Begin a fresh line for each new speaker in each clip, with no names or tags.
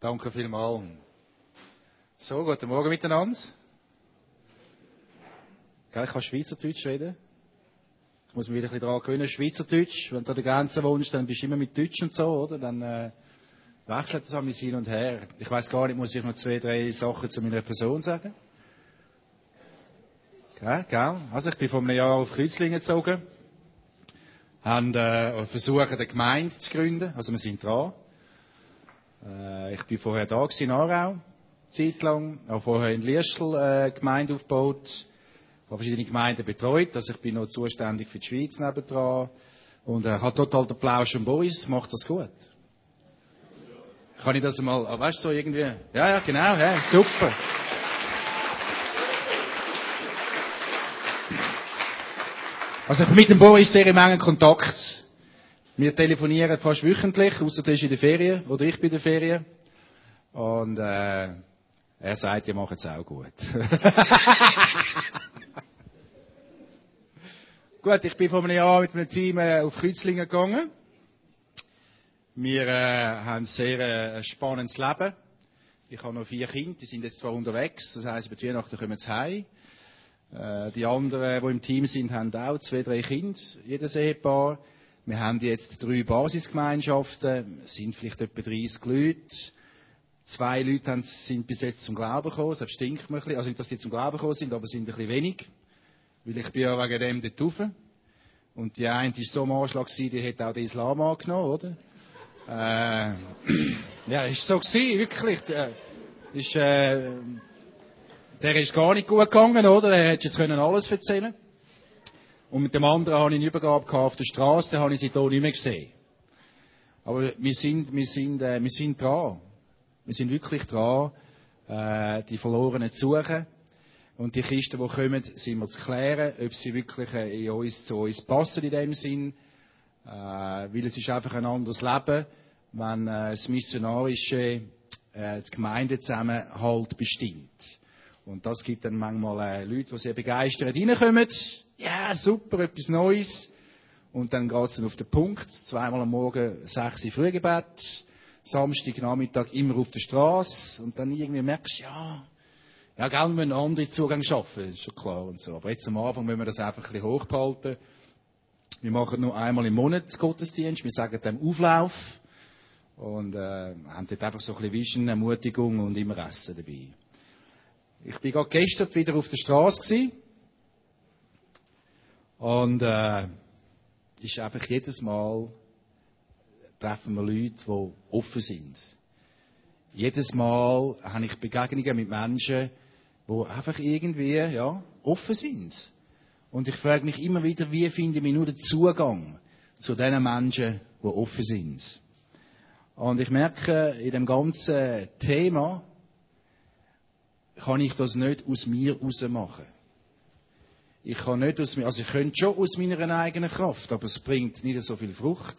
Danke vielmals. So, guten Morgen miteinander. Gell, ich kann Schweizerdeutsch reden. Ich muss mich wieder ein bisschen daran gewöhnen, Schweizerdeutsch. Wenn du an der Grenze wohnst, dann bist du immer mit Deutsch und so, oder? Dann äh, wechselt das an hin und her. Ich weiß gar nicht, muss ich noch zwei, drei Sachen zu meiner Person sagen? Gell, gell? Also ich bin vor einem Jahr auf Kreuzlingen gezogen. Haben äh, versucht, eine Gemeinde zu gründen. Also wir sind dran. Äh, ich bin vorher da in Aarau, Zeit lang. Auch vorher in Liestl äh, Gemeinde aufgebaut. Habe verschiedene Gemeinden betreut. Also ich bin noch zuständig für die Schweiz nebendran. Und äh, habe total den Plausch und Boys. Macht das gut? Kann ich das mal, ah, weißt du, so irgendwie? Ja, ja, genau, ja, super. Also ich bin mit dem Boris sehr im engen Kontakt. Wir telefonieren fast wöchentlich, außer er ist in der Ferien oder ich bin in der Ferien. Und äh, er sagt, ihr macht es auch gut. gut, ich bin vor einem Jahr mit einem Team äh, auf Kreuzlingen gegangen. Wir äh, haben ein sehr äh, spannendes Leben. Ich habe noch vier Kinder, die sind jetzt zwar unterwegs, das heisst, bei Weihnachten kommen sie heim. Äh, die anderen, die im Team sind, haben auch zwei, drei Kinder, jedes Ehepaar. Wir haben jetzt drei Basisgemeinschaften, sind vielleicht etwa 30 Leute. Zwei Leute sind bis jetzt zum Glauben gekommen, das stinkt mir ein bisschen. Also nicht, dass sie zum Glauben gekommen sind, aber sind ein bisschen wenig. Weil ich bin ja wegen dem dort rauf. Und die eine war so am Anschlag, die hat auch den Islam angenommen, oder? Äh, ja, ist so gewesen, wirklich. Der, ist, äh, der ist gar nicht gut gegangen, oder? Er hätte jetzt können alles erzählen Und mit dem anderen habe ich eine Übergabe auf der Straße, den habe ich sie hier nicht mehr gesehen. Aber wir sind, wir sind, äh, wir sind dran. Wir sind wirklich dran, äh, die Verlorenen zu suchen. Und die Kisten, die kommen, sind wir zu klären, ob sie wirklich äh, in uns, zu uns passen in dem Sinn. Äh, weil es ist einfach ein anderes Leben, wenn äh, das Missionarische äh, die Gemeindezusammenhalt bestimmt. Und das gibt dann manchmal äh, Leute, die sehr begeistert reinkommen. Ja, super, etwas Neues. Und dann geht's dann auf den Punkt. Zweimal am Morgen sechs Uhr Frühgebet. Samstag Nachmittag immer auf der Straße. Und dann irgendwie merkst du, ja, ja, gell, wir müssen andere Zugang schaffen, ist schon klar und so. Aber jetzt am Anfang müssen wir das einfach ein bisschen hochbehalten. Wir machen nur einmal im Monat Gottesdienst. Wir sagen dem Auflauf. Und äh, haben dort einfach so ein bisschen Vision, Ermutigung und immer Essen dabei. Ich bin gerade gestern wieder auf der Straße gewesen. Und äh, ist einfach jedes Mal treffen wir Leute, die offen sind. Jedes Mal habe ich Begegnungen mit Menschen, die einfach irgendwie ja, offen sind. Und ich frage mich immer wieder, wie finde ich nur den Zugang zu den Menschen, die offen sind. Und ich merke, in dem ganzen Thema kann ich das nicht aus mir raus machen. Ich kann nicht aus also ich könnte schon aus meiner eigenen Kraft, aber es bringt nicht so viel Frucht.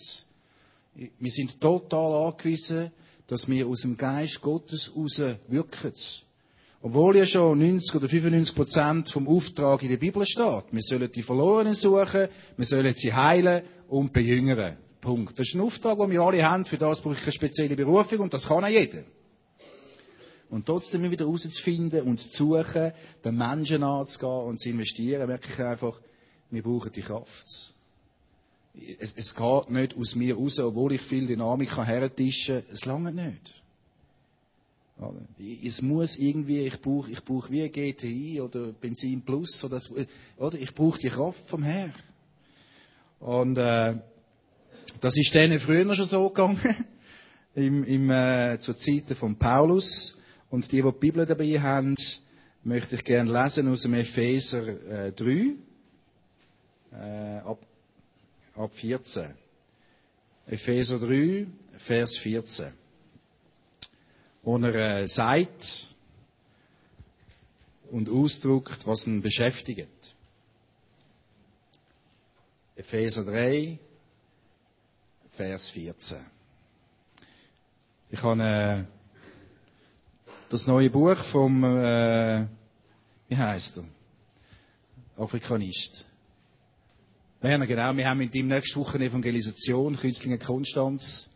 Wir sind total angewiesen, dass wir aus dem Geist Gottes raus wirken. Obwohl ja schon 90 oder 95 Prozent vom Auftrag in der Bibel steht. Wir sollen die Verlorenen suchen, wir sollen sie heilen und bejüngern. Punkt. Das ist ein Auftrag, den wir alle haben. Für das brauche ich eine spezielle Berufung und das kann auch jeder. Und trotzdem wieder rauszufinden und zu suchen, den Menschen anzugehen und zu investieren, merke ich einfach, wir brauchen die Kraft. Es, es geht nicht aus mir raus, obwohl ich viel Dynamik herentischen kann. Es lange nicht. Es muss irgendwie, ich brauche, ich brauche wie GTI oder Benzin Plus oder, oder ich brauche die Kraft vom Herrn. Und äh, das ist denen früher schon so gegangen, im, im, äh, zur Zeiten von Paulus. Und die, die die Bibel dabei haben, möchte ich gerne lesen aus dem Epheser äh, 3, äh, ab, ab 14. Epheser 3, Vers 14. Wo er äh, sagt und ausdrückt, was ihn beschäftigt. Epheser 3, Vers 14. Ich habe äh, das neue Buch vom, äh, wie heißt er? Afrikanist. Werner, genau. Wir haben mit ihm nächste Woche eine Evangelisation, Künstlinge Konstanz.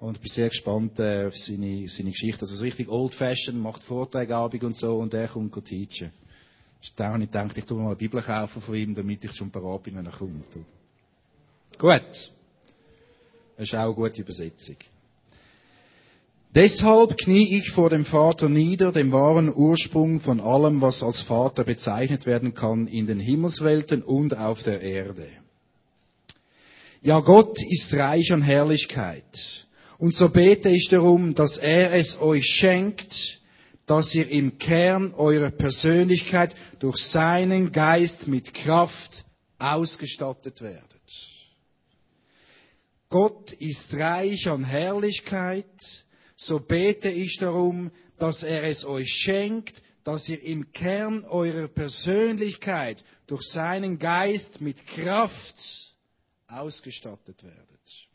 Und ich bin sehr gespannt äh, auf seine, seine Geschichte. Also so richtig old-fashioned, macht Vorträge Abend und so und er kommt teachen. Da habe ich gedacht, ich tue mal eine Bibel kaufen von ihm, damit ich schon parat bin, wenn er kommt. Gut. Das ist auch eine gute Übersetzung. Deshalb knie ich vor dem Vater nieder, dem wahren Ursprung von allem, was als Vater bezeichnet werden kann in den Himmelswelten und auf der Erde. Ja, Gott ist reich an Herrlichkeit. Und so bete ich darum, dass er es euch schenkt, dass ihr im Kern eurer Persönlichkeit durch seinen Geist mit Kraft ausgestattet werdet. Gott ist reich an Herrlichkeit, so bete ich darum, dass er es euch schenkt, dass ihr im Kern eurer Persönlichkeit durch seinen Geist mit Kraft ausgestattet werdet.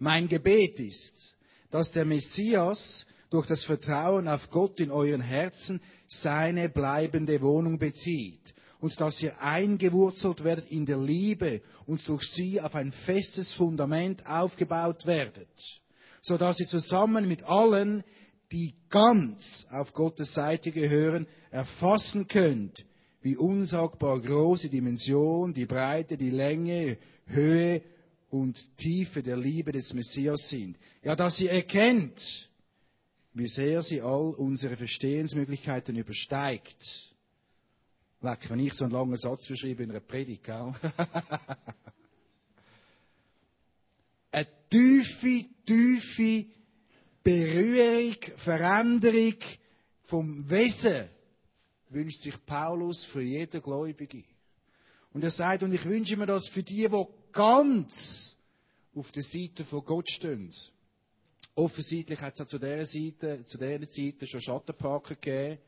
Mein Gebet ist, dass der Messias durch das Vertrauen auf Gott in euren Herzen seine bleibende Wohnung bezieht und dass ihr eingewurzelt werdet in der Liebe und durch sie auf ein festes Fundament aufgebaut werdet, so dass ihr zusammen mit allen, die ganz auf Gottes Seite gehören, erfassen könnt, wie unsagbar groß die Dimension, die Breite, die Länge, Höhe und Tiefe der Liebe des Messias sind. Ja, dass sie erkennt, wie sehr sie all unsere Verstehensmöglichkeiten übersteigt. Leck, wenn ich so einen langen Satz verschreibe in einer Predigt, gell? Eine tiefe, tiefe Berührung, Veränderung vom Wesen wünscht sich Paulus für jeden Gläubige. Und er sagt, und ich wünsche mir das für die, die ganz auf der Seite von Gott stehen. Offensichtlich hat es auch zu dieser Seite, zu dieser Zeit schon Schattenparker gegeben,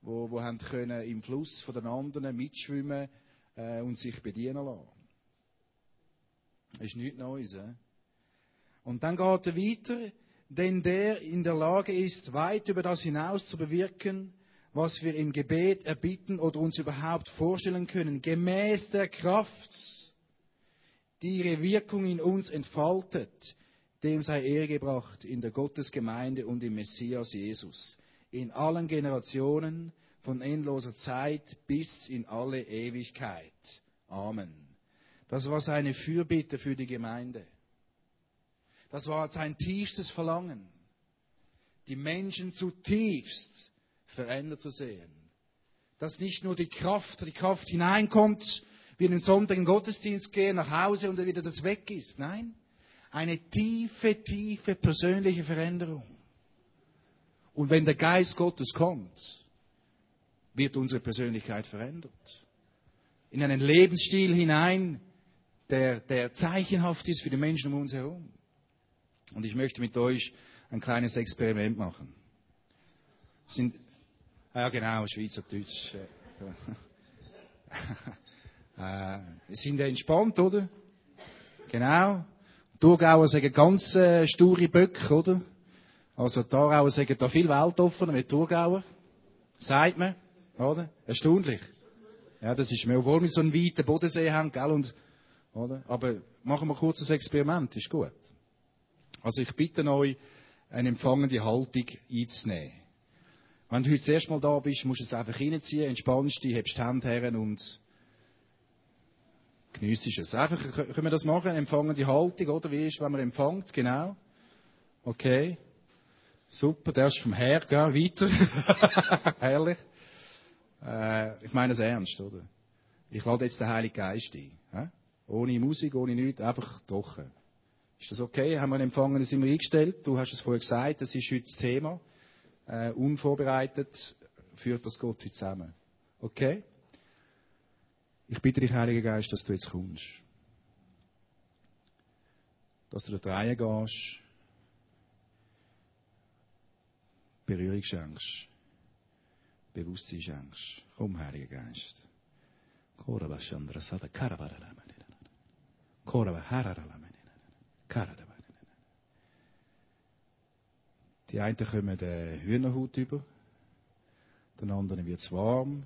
wo, wo haben können im Fluss von den anderen mitschwimmen äh, und sich bedienen lassen. Das ist nichts Neues. Äh? Und dann geht er weiter, denn der in der Lage ist, weit über das hinaus zu bewirken, was wir im Gebet erbitten oder uns überhaupt vorstellen können, gemäß der Kraft, die ihre Wirkung in uns entfaltet, dem sei Ehre gebracht in der Gottesgemeinde und im Messias Jesus, in allen Generationen, von endloser Zeit bis in alle Ewigkeit. Amen. Das war seine Fürbitte für die Gemeinde. Das war sein tiefstes Verlangen, die Menschen zutiefst verändert zu sehen. Dass nicht nur die Kraft, die Kraft hineinkommt, Sonntag in den Gottesdienst gehen, nach Hause und wieder das weg ist. Nein, eine tiefe, tiefe persönliche Veränderung. Und wenn der Geist Gottes kommt, wird unsere Persönlichkeit verändert. In einen Lebensstil hinein, der, der zeichenhaft ist für die Menschen um uns herum. Und ich möchte mit euch ein kleines Experiment machen. Sind, ja genau, Schweizerdeutsch. Äh, sind entspannt, oder? Genau. Thurgauer sagen ganz äh, sture Böcke, oder? Also Aarauer sagen da viel weltoffener wie Thurgauer. Sagt man, oder? Erstaunlich. Ja, das ist mir, obwohl wir so einen weiten Bodensee haben, gell, und, oder? Aber machen wir kurz ein Experiment, ist gut. Also ich bitte euch, eine empfangende Haltung einzunehmen. Wenn du heute das erste Mal da bist, musst du es einfach reinziehen, entspannst dich, hebst die Hände her und Geniessest es. Einfach, können wir das machen? Empfangen die Haltung, oder? Wie ist, wenn man empfängt? Genau. Okay. Super, der ist vom Herr, gell? Weiter. Herrlich. Äh, ich meine es ernst, oder? Ich lade jetzt den Heiligen Geist ein. Hä? Ohne Musik, ohne nichts, einfach trocken. Ist das okay? Haben wir einen Empfangen sind wir eingestellt? Du hast es vorher gesagt, das ist heute das Thema. Äh, unvorbereitet führt das Gott heute zusammen. Okay? Ich bitte dich, Heiliger Geist, dass du jetzt kommst. Dass du da rein gehst, Berührung schenkst, Bewusstsein schenkst. Komm, Heiliger Geist. Koraba Chandra Sada Koraba Die einen kommen den Hühnerhut über, den anderen wird es warm,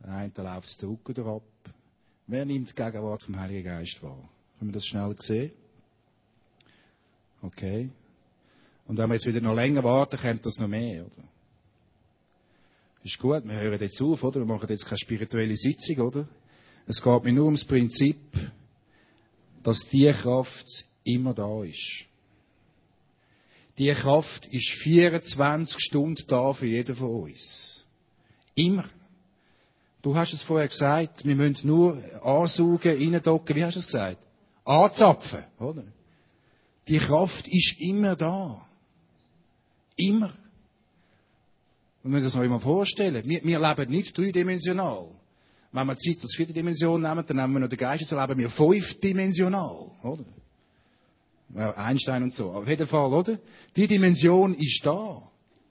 der eine läuft den Rücken ab. Wer nimmt die Gegenwart vom Heiligen Geist wahr? Können wir das schnell sehen? Okay. Und wenn wir jetzt wieder noch länger warten, kommt das noch mehr, oder? Ist gut, wir hören jetzt auf, oder? Wir machen jetzt keine spirituelle Sitzung, oder? Es geht mir nur ums Prinzip, dass die Kraft immer da ist. Die Kraft ist 24 Stunden da für jeden von uns. Immer. Du hast es vorher gesagt, wir müssen nur ansaugen, reindocken, wie hast du es gesagt? Anzapfen, oder? Die Kraft ist immer da. Immer. Und wir das noch immer vorstellen. Wir, wir leben nicht dreidimensional. Wenn wir Zeit als vierte Dimension nehmen, dann nehmen wir noch den Geist, so leben wir fünfdimensional, oder? Ja, Einstein und so. Auf jeden Fall, oder? Die Dimension ist da.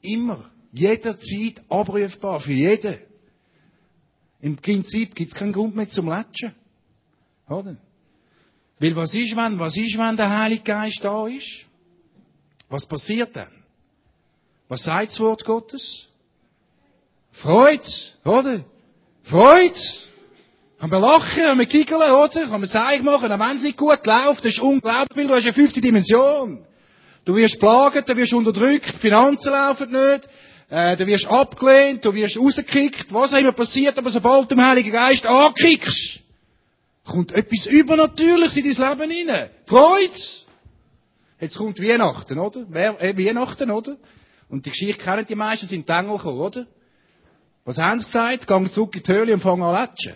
Immer. Jederzeit abrufbar. Für jeden. Im Prinzip gibt es keinen Grund mehr zum Latschen. Oder? Weil was ist, wenn, was ist, wenn der Heilige Geist da ist? Was passiert dann? Was sagt das Wort Gottes? Freude, oder? Freude. Kann man lachen, kann man giggeln, oder? Kann man Seich machen, auch wenn es nicht gut läuft. Das ist unglaublich, weil du hast eine fünfte Dimension. Du wirst plagen, du wirst unterdrückt, die Finanzen laufen nicht, äh, du wirst abgelehnt, du wirst rausgekickt, was auch immer passiert, aber sobald du den Heiligen Geist ankickst, kommt etwas Übernatürliches in dein Leben hinein. Freude! Jetzt kommt Weihnachten, oder? Wer, äh, Weihnachten, oder? Und die Geschichte kennen die meisten, sind die Engel gekommen, oder? Was haben sie gesagt? Gang zurück in die Höhle und fangen an latschen.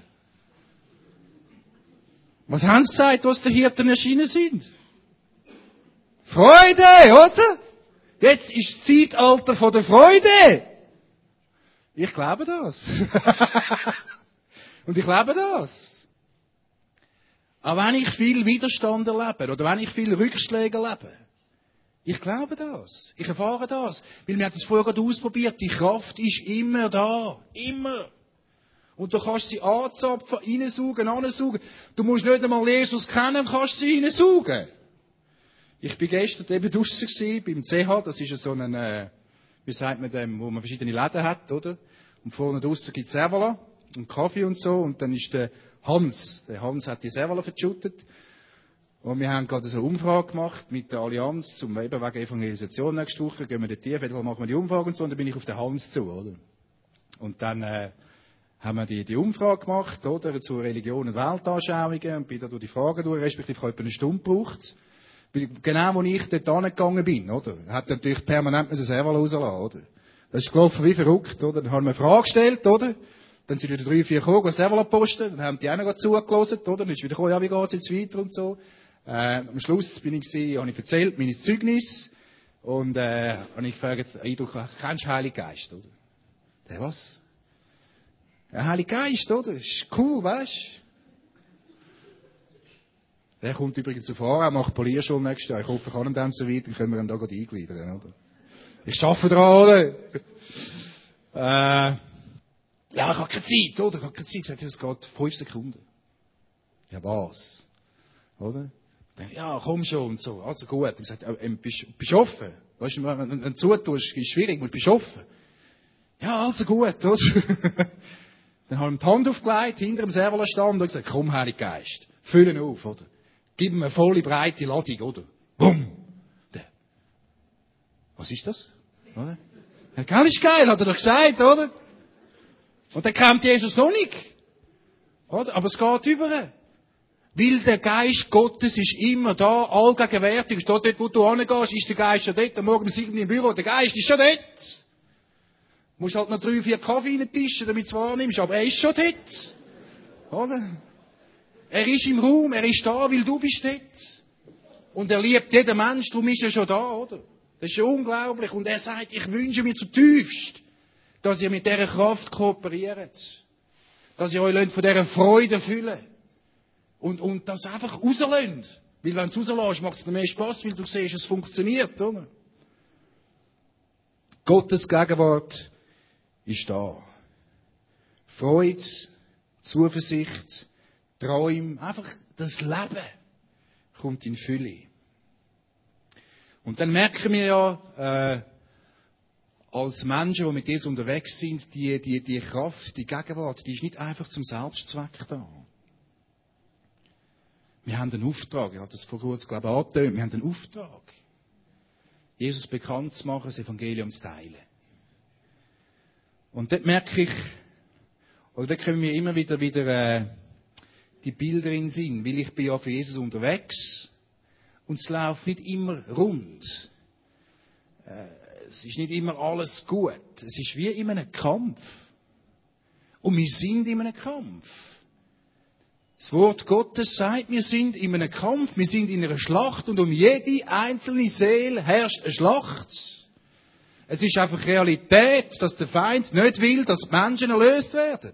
Was haben sie gesagt, was die Hirten erschienen sind? Freude, oder? Jetzt ist das Zeitalter von der Freude. Ich glaube das. und ich glaube das. Aber wenn ich viel Widerstand erlebe, oder wenn ich viel Rückschläge erlebe, ich glaube das. Ich erfahre das. Weil wir haben das vorher gerade ausprobiert. Die Kraft ist immer da. Immer. Und du kannst sie anzapfen, reinsaugen, ansaugen. Du musst nicht einmal Jesus kennen, kannst sie reinsaugen. Ich bin gestern eben draussen gewesen, beim CH, das ist so ein, äh, wie sagt man dem, wo man verschiedene Läden hat, oder? Und vorne draussen gibt's Servala und Kaffee und so, und dann ist der Hans, der Hans hat die Servala verschüttet. Und wir haben gerade so eine Umfrage gemacht mit der Allianz zum eben wegen Evangelisation nächste Woche. Gehen wir dort tief, wo machen wir die Umfrage und so. Und dann bin ich auf den Hans zu, oder? Und dann, äh, haben wir die, die Umfrage gemacht, oder? Zu Religion und Weltanschauungen. Und bin da durch die Fragen durch, respektive ich habe eine Stunde gebraucht. Genau, wo ich dort angegangen bin, oder? Hat natürlich permanent müssen selber rauslassen, oder? Das ist gelaufen wie verrückt, oder? Dann haben wir eine Frage gestellt, oder? Dann sind wieder drei, vier gekommen, selber posten. Dann haben die auch noch zugelassen, oder? Dann ist wieder gekommen, ja, wie geht's jetzt weiter und so. Äh, am Schluss bin ich gewesen, habe ich erzählt, mein Zeugnis. Und, äh, habe ich gefragt, Eindruck, kennst du Heilige Geist, oder? Der was? Der Heilige Geist, oder? Ist cool, weißt Der kommt übrigens auf er macht Polierschule nächstes Jahr. Ich hoffe, ich kann ihm dann so weit, dann können wir ihn da gerade eingliedern, oder? Ich arbeite dran, oder? Äh, ja, ich habe keine Zeit, oder? Ich habe keine Zeit. Ich sagte, es geht fünf Sekunden. Ja, was? Oder? Ja, komm schon und so. Also gut. Ich sagte, ähm, bist, bist offen? Weißt du, wenn du zutust, ist schwierig, aber bist offen? Ja, also gut, oder? Dann habe ich die Hand aufgelegt, hinter dem Serverstand und gesagt, komm, Heilig Geist, füll ihn auf, oder? Gib ihm eine volle, breite Ladung, oder? Bumm! Was ist das? Oder? Ja, gell, ist geil, hat er doch gesagt, oder? Und dann kommt Jesus noch nicht. Oder? Aber es geht über. Weil der Geist Gottes ist immer da, allgegenwärtig. Steht dort, wo du hingehst, ist der Geist schon dort. Am Morgen sind wir im Büro, der Geist ist schon dort. Du musst halt noch drei, vier Kaffee reintischen, damit du es wahrnimmst, aber er ist schon dort. Oder? Er ist im Raum, er ist da, weil du bist dort. Und er liebt jeden Mensch, darum ist er schon da, oder? Das ist unglaublich. Und er sagt, ich wünsche mir zutiefst, dass ihr mit dieser Kraft kooperiert. Dass ihr euch von dieser Freude fühlt. Und, und das einfach rauslässt. Weil wenn du es rauslässt, macht es noch mehr Spaß, weil du siehst, es funktioniert, oder? Gottes Gegenwart ist da. Freude, Zuversicht, Träume, einfach das Leben kommt in Fülle. Und dann merken wir ja, äh, als Menschen, die mit Jesus unterwegs sind, die, die, die Kraft, die Gegenwart, die ist nicht einfach zum Selbstzweck da. Wir haben einen Auftrag. Ich habe das vor kurzem, glaube ich, angetönt. Wir haben einen Auftrag. Jesus bekannt zu machen, das Evangelium zu teilen. Und dort merke ich, oder dort kommen mir immer wieder, wieder äh, die Bilder in den Sinn, weil ich bin ja für Jesus unterwegs und es läuft nicht immer rund. Äh, es ist nicht immer alles gut. Es ist wie in einem Kampf. Und wir sind in einem Kampf. Das Wort Gottes sagt, wir sind in einem Kampf, wir sind in einer Schlacht und um jede einzelne Seele herrscht eine Schlacht. Es ist einfach Realität, dass der Feind nicht will, dass die Menschen erlöst werden.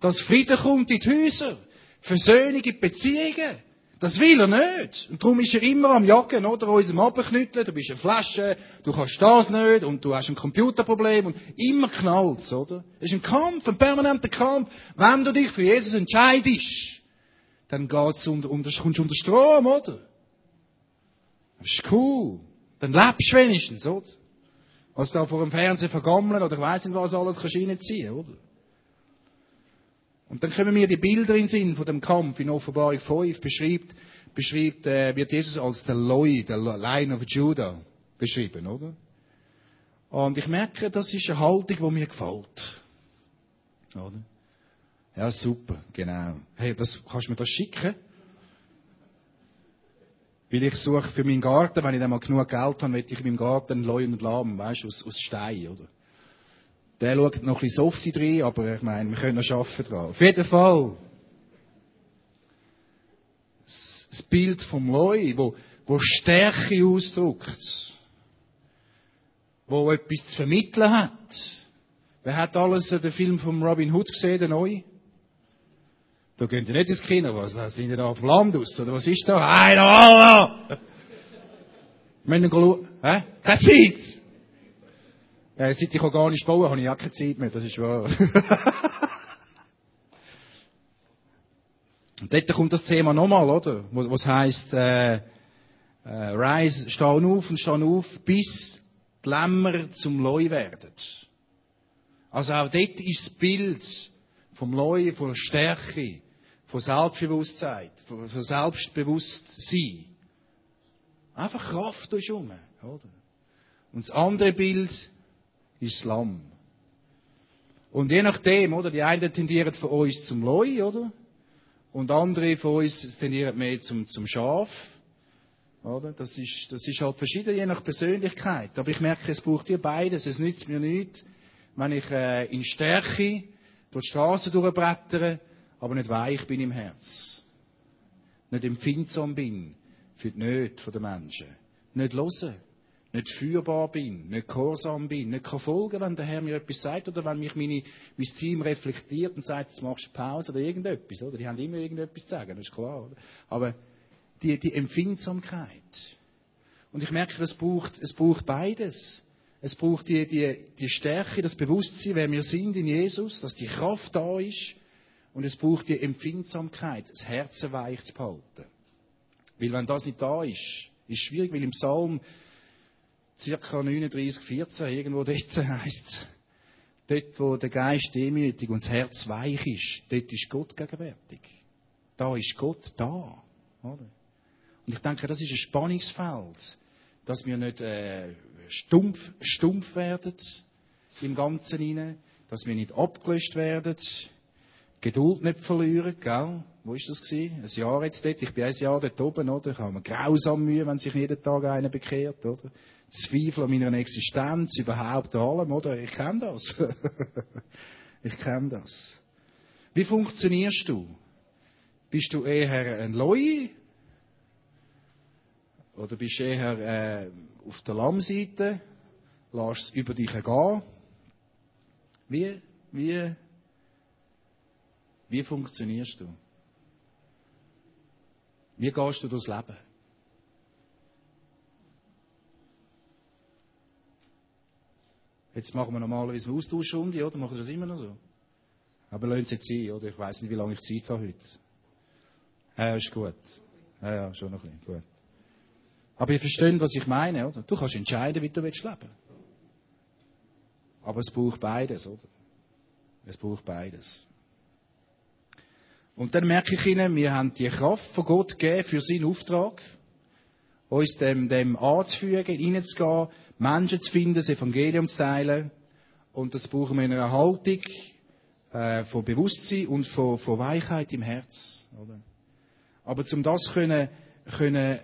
Dass Frieden kommt in die Häuser, Versöhnung in die Beziehungen. Das will er nicht. Und darum ist er immer am Jagen, oder? Uns am Abknütteln, du bist eine Flasche, du kannst das nicht, und du hast ein Computerproblem, und immer knallt's, oder? Es ist ein Kampf, ein permanenter Kampf. Wenn du dich für Jesus entscheidest, dann geht's unter, unter, kommst du unter Strom, oder? Das ist cool. Dann lebst du wenigstens, oder? Was da vor dem Fernsehen vergammeln, oder ich weiss nicht was alles kannst reinziehen, oder? Und dann kommen mir die Bilder in den Sinn von dem Kampf in Offenbarung 5 beschreibt, beschreibt äh, wird Jesus als der Loi, der Lion of Judah beschrieben, oder? Und ich merke, das ist eine Haltung, die mir gefällt. Oder? Ja, super, genau. Hey, das, kannst du mir das schicken? Weil ich suche für meinen Garten, wenn ich dann mal genug Geld habe, möchte ich in meinem Garten Leu und Lamm, weißt du, aus, aus Stein, oder? Der schaut noch ein bisschen softy drin, aber ich meine, wir können noch arbeiten dran. Auf jeden Fall. Das Bild vom Leu, wo, wo Stärke ausdrückt. Wo etwas zu vermitteln hat. Wer hat alles den Film von Robin Hood gesehen, den neuen? Da gehen die nicht ins Kino, was? Da sind die da auf dem Land aus, oder was ist da? Einer, Allah! Wir müssen schauen. Hä? Keine Zeit! Äh, seit ich organisch baue, habe ich auch keine Zeit mehr, das ist wahr. Und dort kommt das Thema nochmal, oder? Was, was heisst, äh, äh, Rise, stehen auf und stehen auf, bis die Lämmer zum Leu werden. Also auch dort ist das Bild vom Leu, von Stärke, von Selbstbewusstsein, von, von Selbstbewusstsein. Einfach Kraft durch oder? Und das andere Bild Lamm. Und je nachdem, oder, die einen tendieren von uns zum Leu, oder? Und andere von uns tendieren mehr zum, zum Schaf. Oder? Das ist, das ist halt verschieden, je nach Persönlichkeit. Aber ich merke, es braucht hier beides. Es nützt mir nichts, wenn ich äh, in Stärke durch die Straße durchbrettere, aber nicht weich bin im Herz. Nicht empfindsam bin für die Nöte der Menschen. Nicht hören nicht führbar bin, nicht gehorsam bin, nicht kann folgen, wenn der Herr mir etwas sagt oder wenn mich meine, mein Team reflektiert und sagt, jetzt machst du Pause oder irgendetwas, oder? Die haben immer irgendetwas zu sagen, das ist klar, oder? Aber die, die Empfindsamkeit. Und ich merke, es braucht, es braucht beides. Es braucht die, die, die Stärke, das Bewusstsein, wer wir sind in Jesus, dass die Kraft da ist. Und es braucht die Empfindsamkeit, das Herz weich zu behalten. Weil wenn das nicht da ist, ist schwierig, weil im Psalm circa 39, 14, irgendwo dort heisst es, dort, wo der Geist demütig und das Herz weich ist, dort ist Gott gegenwärtig. Da ist Gott da. Oder? Und ich denke, das ist ein Spannungsfeld, dass wir nicht äh, stumpf, stumpf werden im Ganzen hinein, dass wir nicht abgelöscht werden, Geduld nicht verlieren, gell? Wo ist das gewesen? Ein Jahr jetzt dort. Ich bin ein Jahr dort oben, oder? Ich habe mir grausam Mühe, wenn sich jeden Tag einer bekehrt, oder? Zweifel an meiner Existenz, überhaupt allem, oder? Ich kenne das. ich kenne das. Wie funktionierst du? Bist du eher ein Loi? Oder bist du eher äh, auf der Lammseite? Lass es über dich gehen? Wie, wie, wie funktionierst du? Wie gehst du durchs Leben? Jetzt machen wir normalerweise eine Austauschrunde, oder? Machen wir das immer noch so? Aber lassen Sie jetzt sein, oder? Ich weiß nicht, wie lange ich Zeit habe heute. Ja, ist gut. Ja, ja, schon noch ein bisschen. Gut. Aber ihr versteht, was ich meine, oder? Du kannst entscheiden, wie du leben willst Aber es braucht beides, oder? Es braucht beides. Und dann merke ich Ihnen, wir haben die Kraft von Gott gegeben für seinen Auftrag. Uns dem, dem anzufügen, reinzugehen, Menschen zu finden, das Evangelium zu teilen. Und das brauchen wir in einer Haltung äh, von Bewusstsein und von, von Weichheit im Herz. Oder? Aber um das können, können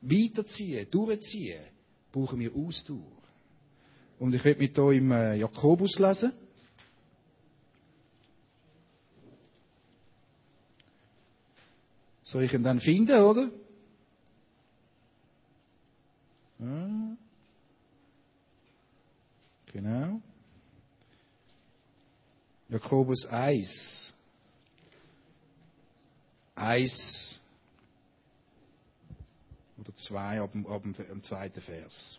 weiterziehen, durchziehen, brauchen wir Ausdauer. Und ich werde mit hier im äh, Jakobus lesen. Soll ich ihn dann finden, oder? Ja. Genau. Jakobus 1. 1 oder 2 ab, ab, ab dem zweiten Vers.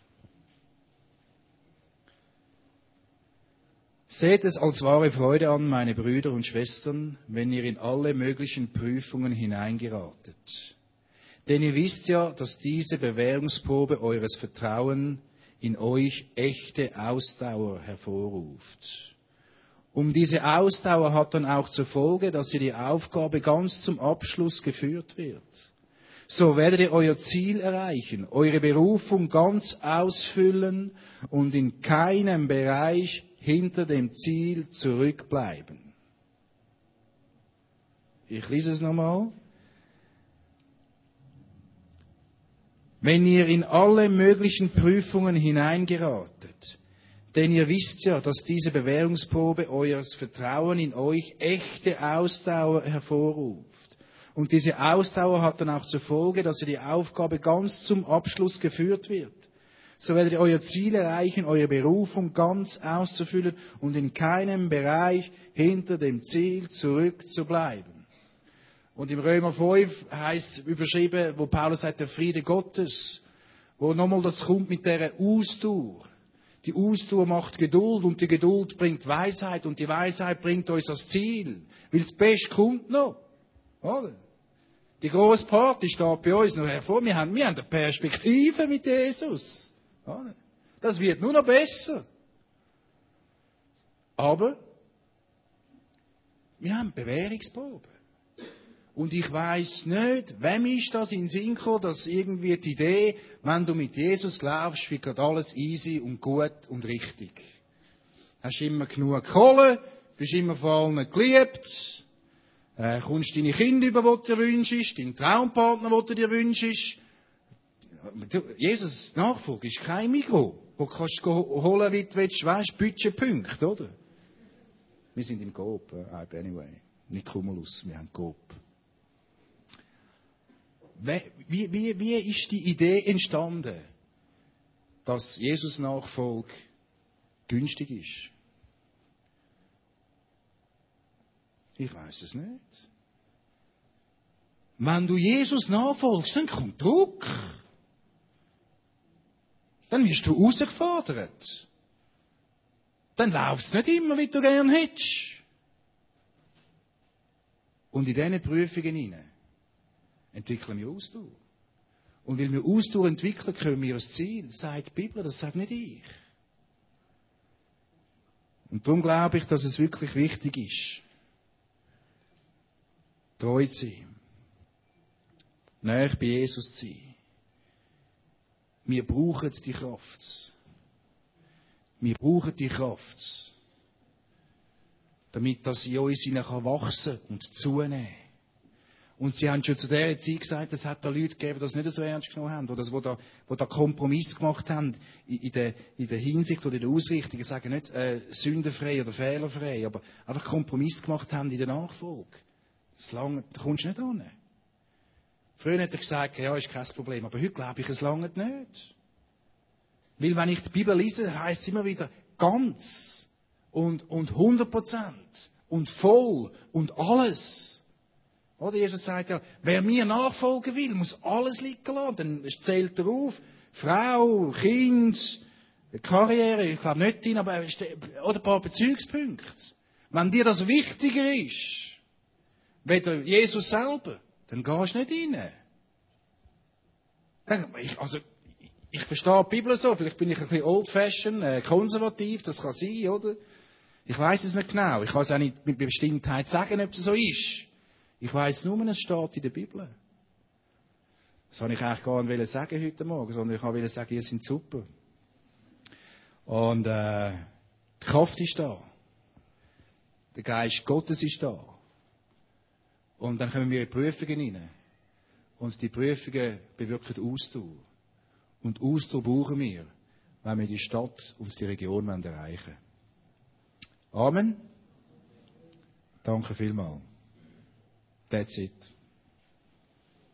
Seht es als wahre Freude an, meine Brüder und Schwestern, wenn ihr in alle möglichen Prüfungen hineingeratet. Denn ihr wisst ja, dass diese Bewährungsprobe eures Vertrauen in euch echte Ausdauer hervorruft. Um diese Ausdauer hat dann auch zur Folge, dass ihr die Aufgabe ganz zum Abschluss geführt wird. So werdet ihr euer Ziel erreichen, eure Berufung ganz ausfüllen und in keinem Bereich hinter dem Ziel zurückbleiben. Ich lese es nochmal. Wenn ihr in alle möglichen Prüfungen hineingeratet, denn ihr wisst ja, dass diese Bewährungsprobe eures Vertrauen in euch echte Ausdauer hervorruft. Und diese Ausdauer hat dann auch zur Folge, dass ihr die Aufgabe ganz zum Abschluss geführt wird so werdet ihr euer Ziel erreichen, eure Berufung ganz auszufüllen und in keinem Bereich hinter dem Ziel zurückzubleiben. Und im Römer 5 heißt überschrieben, wo Paulus sagt, der Friede Gottes, wo nochmal das kommt mit der Ausdauer. Die Ausdauer macht Geduld und die Geduld bringt Weisheit und die Weisheit bringt uns das Ziel. Weil das Beste kommt noch. Oder? Die große Party steht bei uns noch hervor. Wir haben, wir haben eine Perspektive mit Jesus. Das wird nur noch besser. Aber wir haben Bewährungsproben. Und ich weiß nicht, wem ist das in Sinn gekommen, dass irgendwie die Idee, wenn du mit Jesus glaubst, wird alles easy und gut und richtig. Hast immer genug Kohle, bist immer vor allem geliebt, äh, kommst deine Kinder über, die du dir wünschst, deinen Traumpartner, den du dir wünschst, Jesus Nachfolge ist kein Mikro, wo du kannst holen, wie du willst, weißt, Budgetpunkt, oder? Wir sind im Coop, uh, anyway. Nicht Cumulus, wir haben Coop. Wie, wie, wie ist die Idee entstanden, dass Jesus Nachfolge günstig ist? Ich weiß es nicht. Wenn du Jesus nachfolgst, dann kommt Druck dann wirst du herausgefordert. Dann läuft es nicht immer, wie du gern hättest. Und in diesen Prüfungen hinein entwickeln wir Ausdauer. Und weil wir Ausdauer entwickeln, können wir das Ziel, sagt die Bibel, das sagt nicht ich. Und darum glaube ich, dass es wirklich wichtig ist, treu zu sein, näher bei Jesus zu sein. Wir brauchen die Kraft. Wir brauchen die Kraft, damit das in uns wachsen und zunehmen. Und sie haben schon zu der Zeit gesagt, es hat da Leute gegeben, die das nicht so ernst genommen haben, oder die da, die da Kompromiss gemacht haben in der, in der Hinsicht oder in der Ausrichtung. Ich sage nicht äh, sündenfrei oder fehlerfrei, aber einfach Kompromiss gemacht haben in der Nachfolge. Das lange, da kommst du nicht hin. Früher hat er gesagt, ja, ist kein Problem, aber heute glaube ich, es lange nicht. Weil wenn ich die Bibel lese, heißt es immer wieder ganz und, und 100 Prozent und voll und alles. Oder Jesus sagt ja, wer mir nachfolgen will, muss alles liegen lassen. Dann zählt er auf, Frau, Kind, Karriere, ich glaube nicht drin, aber oder ein paar Bezugspunkte. Wenn dir das wichtiger ist, weder Jesus selber, dann gehst du nicht rein. Also, ich verstehe die Bibel so, vielleicht bin ich ein bisschen old-fashioned, äh, konservativ, das kann sein, oder? Ich weiß es nicht genau. Ich kann es auch nicht mit Bestimmtheit sagen, ob es so ist. Ich weiß nur, es steht in der Bibel. Das wollte ich eigentlich gar nicht sagen heute Morgen, sondern ich wollte sagen, ihr seid super. Und äh, die Kraft ist da. Der Geist Gottes ist da. Und dann kommen wir in Prüfungen rein. Und die Prüfungen bewirken Ausdauer. Und Ausdauer brauchen wir, wenn wir die Stadt und die Region erreichen wollen. Amen. Danke vielmals. That's it.